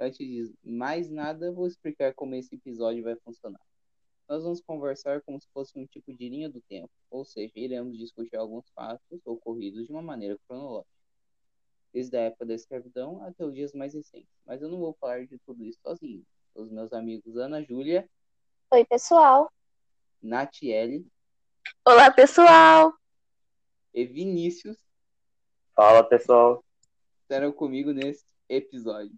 Antes de mais nada, vou explicar como esse episódio vai funcionar. Nós vamos conversar como se fosse um tipo de linha do tempo, ou seja, iremos discutir alguns fatos ocorridos de uma maneira cronológica, desde a época da escravidão até os dias mais recentes. Mas eu não vou falar de tudo isso sozinho. Os meus amigos Ana Júlia. Oi, pessoal. Natiele. Olá, pessoal e Vinícius. Fala, pessoal. Estarão comigo nesse episódio.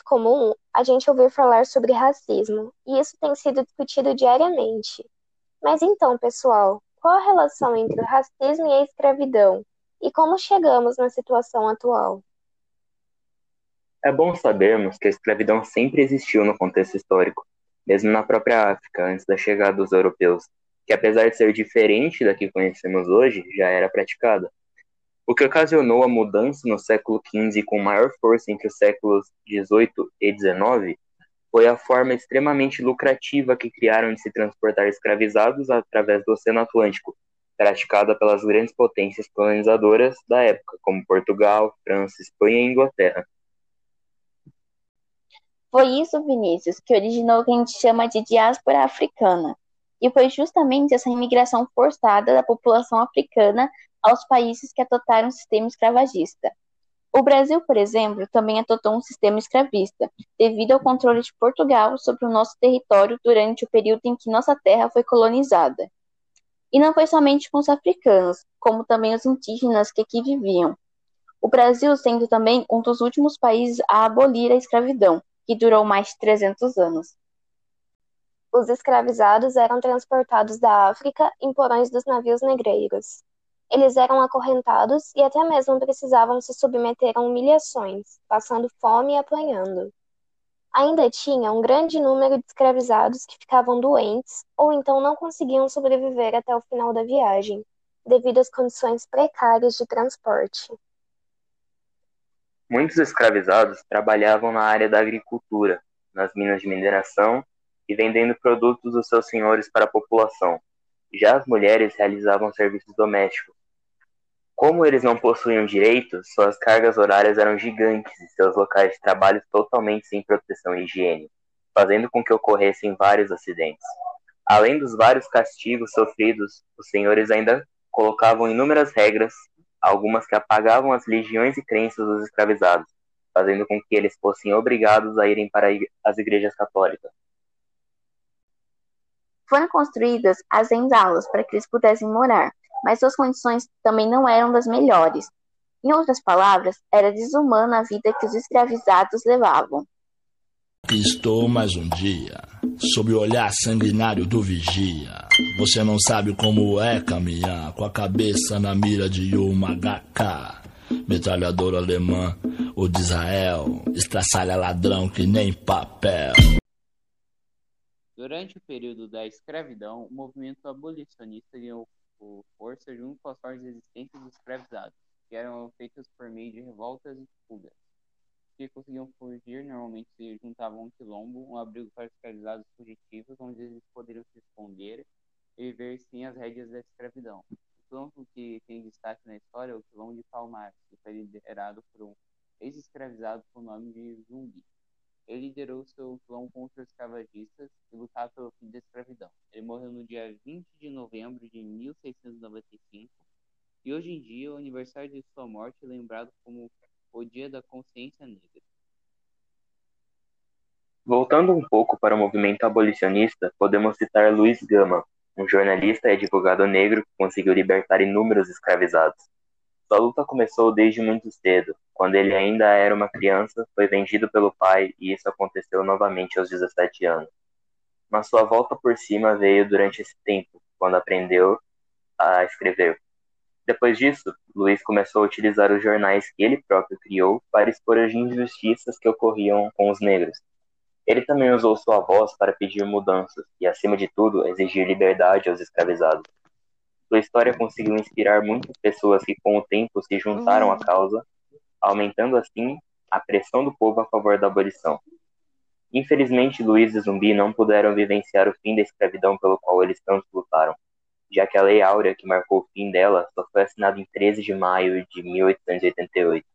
Muito comum a gente ouvir falar sobre racismo, e isso tem sido discutido diariamente. Mas então, pessoal, qual a relação entre o racismo e a escravidão? E como chegamos na situação atual? É bom sabermos que a escravidão sempre existiu no contexto histórico, mesmo na própria África, antes da chegada dos europeus, que apesar de ser diferente da que conhecemos hoje, já era praticada. O que ocasionou a mudança no século XV com maior força entre os séculos XVIII e XIX foi a forma extremamente lucrativa que criaram de se transportar escravizados através do Oceano Atlântico, praticada pelas grandes potências colonizadoras da época, como Portugal, França, Espanha e Inglaterra. Foi isso, Vinícius, que originou o que a gente chama de diáspora africana. E foi justamente essa imigração forçada da população africana aos países que adotaram o sistema escravagista. O Brasil, por exemplo, também adotou um sistema escravista, devido ao controle de Portugal sobre o nosso território durante o período em que nossa terra foi colonizada. E não foi somente com os africanos, como também os indígenas que aqui viviam. O Brasil sendo também um dos últimos países a abolir a escravidão, que durou mais de 300 anos. Os escravizados eram transportados da África em porões dos navios negreiros. Eles eram acorrentados e até mesmo precisavam se submeter a humilhações, passando fome e apanhando. Ainda tinha um grande número de escravizados que ficavam doentes ou então não conseguiam sobreviver até o final da viagem, devido às condições precárias de transporte. Muitos escravizados trabalhavam na área da agricultura, nas minas de mineração e vendendo produtos dos seus senhores para a população. Já as mulheres realizavam serviços domésticos. Como eles não possuíam direitos, suas cargas horárias eram gigantes e seus locais de trabalho totalmente sem proteção e higiene, fazendo com que ocorressem vários acidentes. Além dos vários castigos sofridos, os senhores ainda colocavam inúmeras regras algumas que apagavam as legiões e crenças dos escravizados, fazendo com que eles fossem obrigados a irem para as igrejas católicas. Foram construídas as senzalas para que eles pudessem morar, mas suas condições também não eram das melhores. Em outras palavras, era desumana a vida que os escravizados levavam. Aqui estou mais um dia, sob o olhar sanguinário do vigia. Você não sabe como é caminhar com a cabeça na mira de uma HK. Metralhadora alemã, o de Israel, estraçalha ladrão que nem papel. Durante o período da escravidão, o movimento abolicionista ganhou força junto com as formas existentes dos escravizados, que eram feitas por meio de revoltas e fugas que conseguiam fugir normalmente se juntavam um quilombo, um abrigo para escravizados fugitivos, onde eles poderiam se esconder e viver sem as rédeas da escravidão. O quilombo que tem destaque na história é o quilombo de Palmares, que foi liderado por um ex-escravizado com o nome de Zumbi. Ele liderou seu quilombo contra os escravagistas e lutava pelo fim da escravidão. Ele morreu no dia 20 de novembro de 1695 e hoje em dia o aniversário de sua morte é lembrado como o Dia da Consciência Negra. Voltando um pouco para o movimento abolicionista, podemos citar Luiz Gama, um jornalista e advogado negro que conseguiu libertar inúmeros escravizados. Sua luta começou desde muito cedo. Quando ele ainda era uma criança, foi vendido pelo pai e isso aconteceu novamente aos 17 anos. Mas sua volta por cima veio durante esse tempo, quando aprendeu a escrever. Depois disso, Luiz começou a utilizar os jornais que ele próprio criou para expor as injustiças que ocorriam com os negros. Ele também usou sua voz para pedir mudanças e, acima de tudo, exigir liberdade aos escravizados. Sua história conseguiu inspirar muitas pessoas que, com o tempo, se juntaram à causa aumentando assim a pressão do povo a favor da abolição. Infelizmente, Luiz e Zumbi não puderam vivenciar o fim da escravidão pelo qual eles tanto lutaram, já que a Lei Áurea, que marcou o fim dela, só foi assinada em 13 de maio de 1888,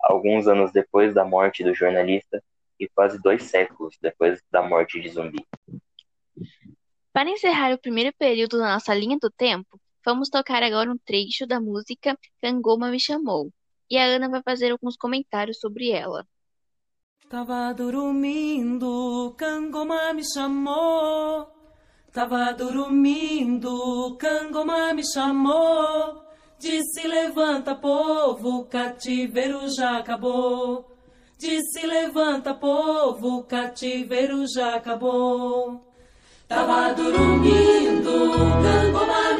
alguns anos depois da morte do jornalista e quase dois séculos depois da morte de Zumbi. Para encerrar o primeiro período da nossa linha do tempo, vamos tocar agora um trecho da música Cangoma Me Chamou, e a Ana vai fazer alguns comentários sobre ela. Tava dormindo, Cangoma me chamou. Tava dormindo, Cangoma me chamou. Disse: Levanta, povo, cativeiro já acabou. Disse: Levanta, povo, cativeiro já acabou. Tava dormindo, Cangoma me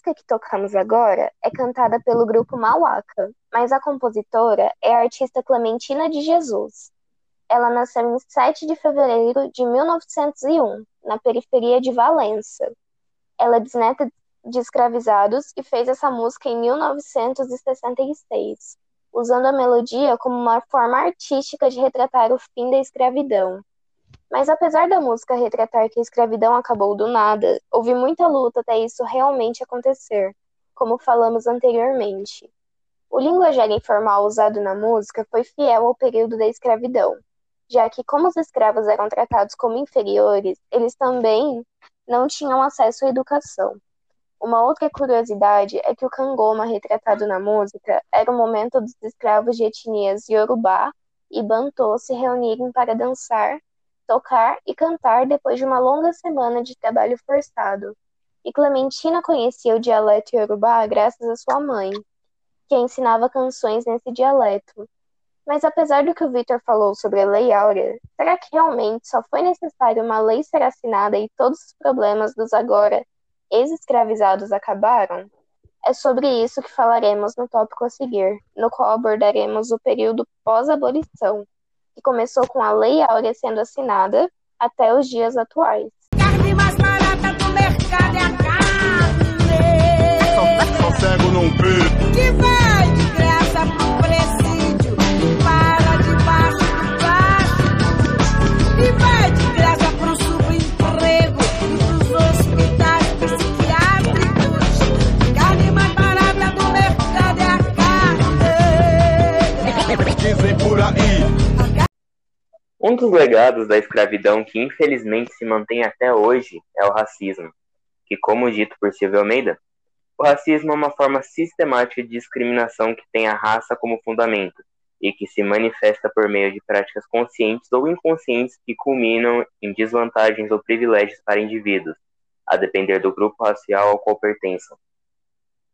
música que tocamos agora é cantada pelo grupo Mauaca, mas a compositora é a artista Clementina de Jesus. Ela nasceu em 7 de fevereiro de 1901, na periferia de Valença. Ela é bisneta de escravizados e fez essa música em 1966, usando a melodia como uma forma artística de retratar o fim da escravidão. Mas apesar da música retratar que a escravidão acabou do nada, houve muita luta até isso realmente acontecer, como falamos anteriormente. O linguajar informal usado na música foi fiel ao período da escravidão, já que, como os escravos eram tratados como inferiores, eles também não tinham acesso à educação. Uma outra curiosidade é que o cangoma retratado na música era o momento dos escravos de etnias Yorubá e Bantu se reunirem para dançar tocar e cantar depois de uma longa semana de trabalho forçado. E Clementina conhecia o dialeto iorubá graças à sua mãe, que ensinava canções nesse dialeto. Mas apesar do que o Victor falou sobre a Lei Áurea, será que realmente só foi necessário uma lei ser assinada e todos os problemas dos agora ex-escravizados acabaram? É sobre isso que falaremos no tópico a seguir, no qual abordaremos o período pós-abolição, que começou com a Lei Áurea sendo assinada até os dias atuais. Carne mais barata do mercado é a carne. Só, só cego não. Um dos legados da escravidão que infelizmente se mantém até hoje é o racismo, que, como dito por Silvio Almeida, o racismo é uma forma sistemática de discriminação que tem a raça como fundamento e que se manifesta por meio de práticas conscientes ou inconscientes que culminam em desvantagens ou privilégios para indivíduos, a depender do grupo racial ao qual pertençam.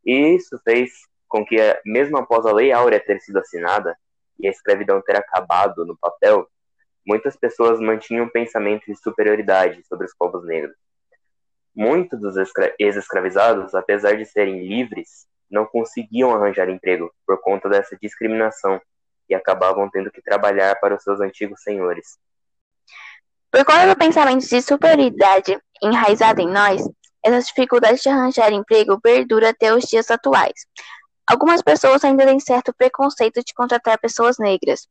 E isso fez com que, mesmo após a Lei Áurea ter sido assinada e a escravidão ter acabado no papel, muitas pessoas mantinham pensamentos de superioridade sobre os povos negros. Muitos dos ex-escravizados, apesar de serem livres, não conseguiam arranjar emprego por conta dessa discriminação e acabavam tendo que trabalhar para os seus antigos senhores. Por conta do pensamento de superioridade enraizado em nós, essas dificuldades de arranjar emprego perduram até os dias atuais. Algumas pessoas ainda têm certo preconceito de contratar pessoas negras,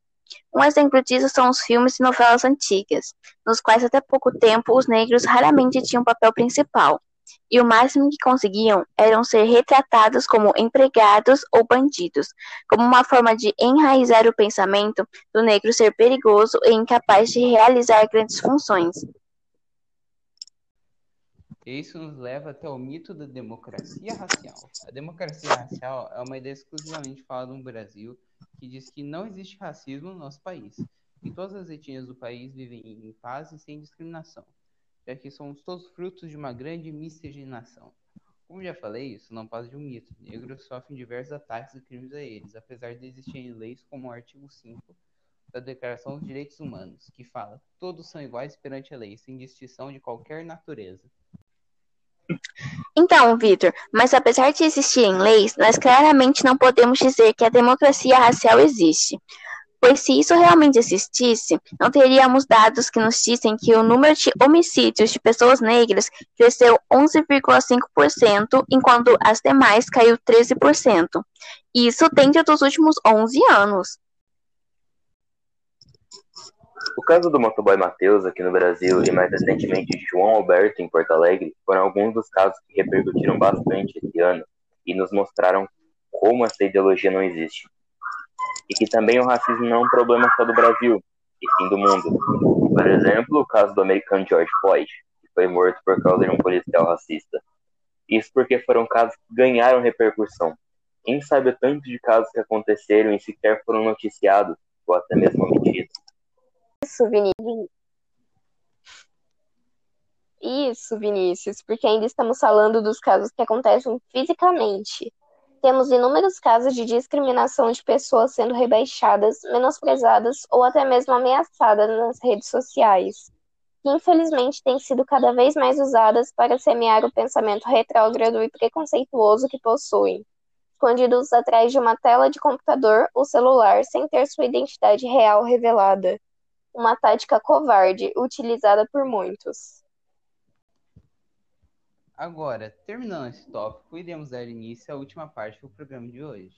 Um exemplo disso são os filmes e novelas antigas, nos quais até pouco tempo os negros raramente tinham papel principal, e o máximo que conseguiam eram ser retratados como empregados ou bandidos, como uma forma de enraizar o pensamento do negro ser perigoso e incapaz de realizar grandes funções. Isso nos leva até o mito da democracia racial. A democracia racial é uma ideia exclusivamente falada no Brasil que diz que não existe racismo no nosso país, e todas as etnias do país vivem em paz e sem discriminação, já que somos todos frutos de uma grande miscigenação. Como já falei, isso não passa de um mito. Negros sofrem diversos ataques e crimes a eles, apesar de existirem leis como o artigo 5 da Declaração dos Direitos Humanos, que fala: todos são iguais perante a lei, sem distinção de qualquer natureza. Então, Vitor, mas apesar de existirem leis, nós claramente não podemos dizer que a democracia racial existe. Pois se isso realmente existisse, não teríamos dados que nos dizem que o número de homicídios de pessoas negras cresceu 11,5%, enquanto as demais caiu 13%. Isso dentro dos últimos 11 anos. O caso do motoboy Matheus aqui no Brasil e mais recentemente João Alberto em Porto Alegre foram alguns dos casos que repercutiram bastante esse ano e nos mostraram como essa ideologia não existe. E que também o racismo não é um problema só do Brasil, e sim do mundo. Por exemplo, o caso do americano George Floyd, que foi morto por causa de um policial racista. Isso porque foram casos que ganharam repercussão. Quem sabe o tanto de casos que aconteceram e sequer foram noticiados, ou até mesmo omitidos. Isso, Vinícius. Isso, Vinícius, porque ainda estamos falando dos casos que acontecem fisicamente. Temos inúmeros casos de discriminação de pessoas sendo rebaixadas, menosprezadas ou até mesmo ameaçadas nas redes sociais, que infelizmente têm sido cada vez mais usadas para semear o pensamento retrógrado e preconceituoso que possuem, escondidos atrás de uma tela de computador ou celular sem ter sua identidade real revelada uma tática covarde utilizada por muitos. Agora, terminando esse tópico, iremos dar início à última parte do programa de hoje.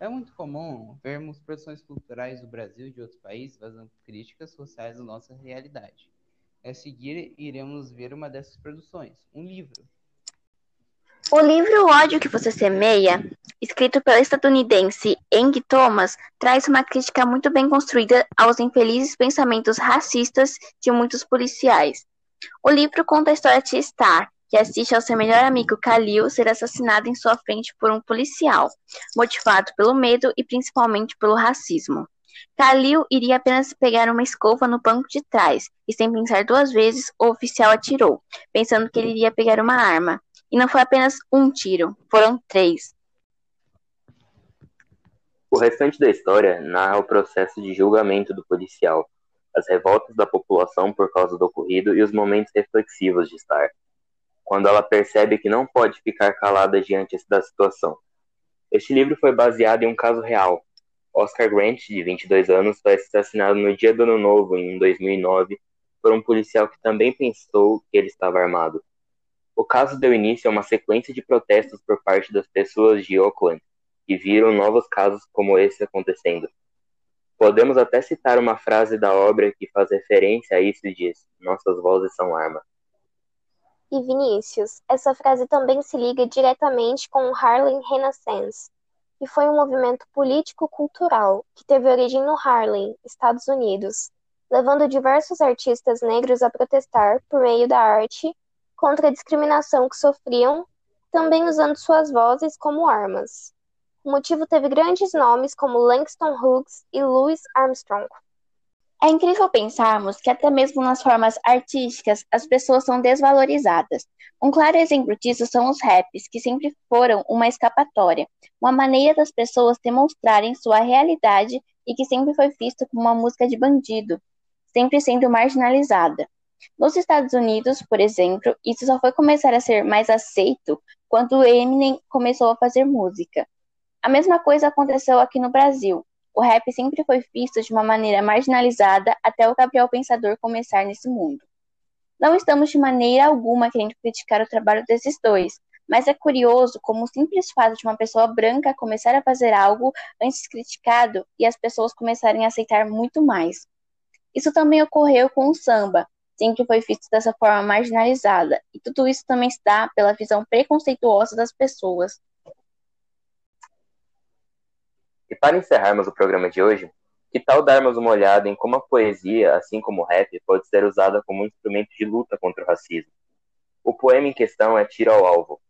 É muito comum vermos produções culturais do Brasil e de outros países fazendo críticas sociais da nossa realidade. A seguir, iremos ver uma dessas produções, um livro. O livro O ódio que você semeia, escrito pela estadunidense Eng Thomas, traz uma crítica muito bem construída aos infelizes pensamentos racistas de muitos policiais. O livro conta a história de Star, que assiste ao seu melhor amigo Khalil ser assassinado em sua frente por um policial, motivado pelo medo e principalmente pelo racismo. Khalil iria apenas pegar uma escova no banco de trás, e sem pensar duas vezes, o oficial atirou, pensando que ele iria pegar uma arma. E não foi apenas um tiro, foram três. O restante da história narra o processo de julgamento do policial, as revoltas da população por causa do ocorrido e os momentos reflexivos de Star, quando ela percebe que não pode ficar calada diante da situação. Este livro foi baseado em um caso real. Oscar Grant, de 22 anos, foi assassinado no dia do Ano Novo, em 2009, por um policial que também pensou que ele estava armado. O caso deu início a uma sequência de protestos por parte das pessoas de Oakland, que viram novos casos como esse acontecendo. Podemos até citar uma frase da obra que faz referência a isso e diz: Nossas vozes são arma. E Vinícius, essa frase também se liga diretamente com o Harlem Renaissance, que foi um movimento político-cultural que teve origem no Harlem, Estados Unidos, levando diversos artistas negros a protestar por meio da arte contra a discriminação que sofriam, também usando suas vozes como armas. O motivo teve grandes nomes como Langston Hughes e Louis Armstrong. É incrível pensarmos que até mesmo nas formas artísticas as pessoas são desvalorizadas. Um claro exemplo disso são os raps, que sempre foram uma escapatória, uma maneira das pessoas demonstrarem sua realidade e que sempre foi visto como uma música de bandido, sempre sendo marginalizada. Nos Estados Unidos, por exemplo, isso só foi começar a ser mais aceito quando Eminem começou a fazer música. A mesma coisa aconteceu aqui no Brasil. O rap sempre foi visto de uma maneira marginalizada até o Gabriel Pensador começar nesse mundo. Não estamos de maneira alguma querendo criticar o trabalho desses dois, Mas é curioso como o simples fato de uma pessoa branca começar a fazer algo antes criticado e as pessoas começarem a aceitar muito mais. Isso também ocorreu com o samba, sempre foi visto dessa forma marginalizada, e tudo isso também dá pela visão preconceituosa das pessoas. E para encerrarmos o programa de hoje, que tal darmos uma olhada em como a poesia, assim como o rap, pode ser usada como um instrumento de luta contra o racismo? O poema em questão é Tiro ao Alvo,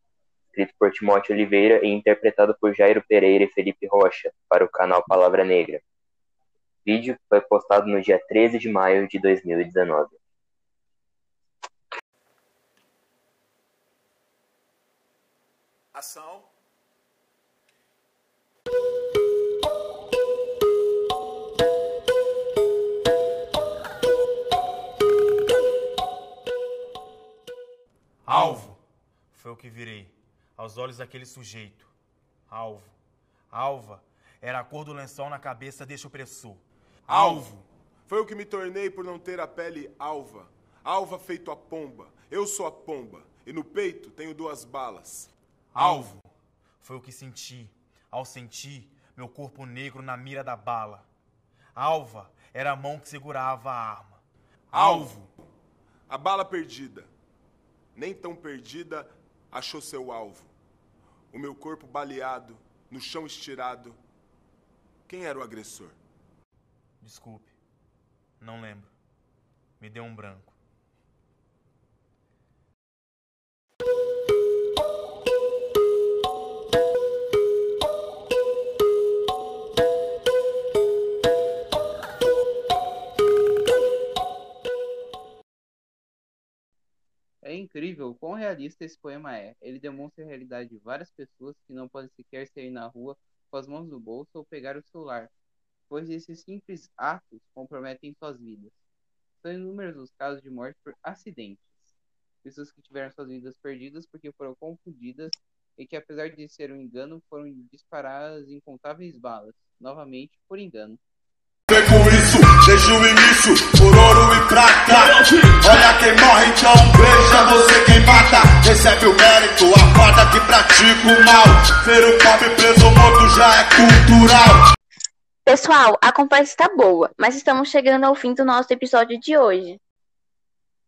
escrito por Timóteo Oliveira e interpretado por Jairo Pereira e Felipe Rocha, para o canal Palavra Negra. O vídeo foi postado no dia 13 de maio de 2019. Ação. Alvo foi o que virei aos olhos daquele sujeito. Alvo. Alva era a cor do lençol na cabeça deste opressor. Alvo. Foi o que me tornei por não ter a pele alva. Alva feito a pomba. Eu sou a pomba. E no peito tenho duas balas. Alvo foi o que senti ao sentir meu corpo negro na mira da bala. Alva era a mão que segurava a arma. Alvo. A bala perdida. Nem tão perdida achou seu alvo. O meu corpo baleado, no chão estirado. Quem era o agressor? Desculpe, não lembro. Me deu um branco. Incrível o quão realista esse poema é. Ele demonstra a realidade de várias pessoas que não podem sequer sair na rua com as mãos no bolso ou pegar o celular, pois esses simples atos comprometem suas vidas. São inúmeros os casos de morte por acidentes. Pessoas que tiveram suas vidas perdidas porque foram confundidas e que, apesar de ser um engano, foram disparadas incontáveis balas, novamente por engano. Vem com isso, desde o início, por ouro e prata. Quem morre, então veja você quem mata. Recebe o mérito, acorda que pratica o mal. Ser o pobre preso morto já é cultural. Pessoal, a conversa está boa, mas estamos chegando ao fim do nosso episódio de hoje.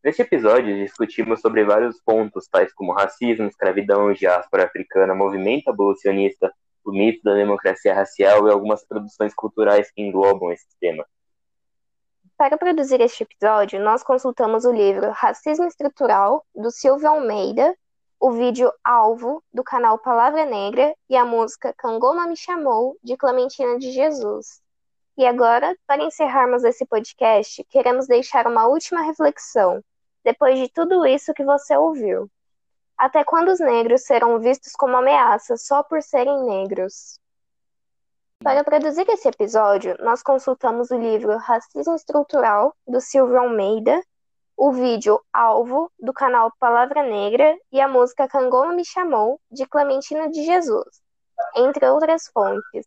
Neste episódio, discutimos sobre vários pontos, tais como racismo, escravidão, diáspora africana, movimento abolicionista, o mito da democracia racial e algumas produções culturais que englobam esse tema. Para produzir este episódio, nós consultamos o livro Racismo Estrutural, do Silvio Almeida, o vídeo Alvo, do canal Palavra Negra, e a música Cangoma Me Chamou, de Clementina de Jesus. E agora, para encerrarmos esse podcast, queremos deixar uma última reflexão, depois de tudo isso que você ouviu. Até quando os negros serão vistos como ameaça só por serem negros? Para produzir esse episódio, nós consultamos o livro Racismo Estrutural, do Silvio Almeida, o vídeo Alvo, do canal Palavra Negra, e a música Cangoma Me Chamou, de Clementina de Jesus, entre outras fontes.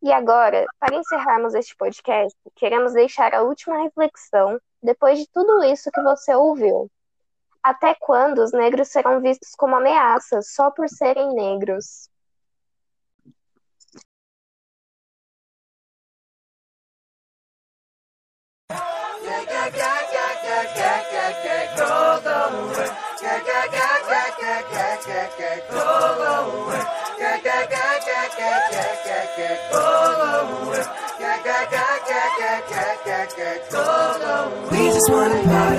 E agora, para encerrarmos este podcast, queremos deixar a última reflexão depois de tudo isso que você ouviu. Até quando os negros serão vistos como ameaças só por serem negros? We just wanna party.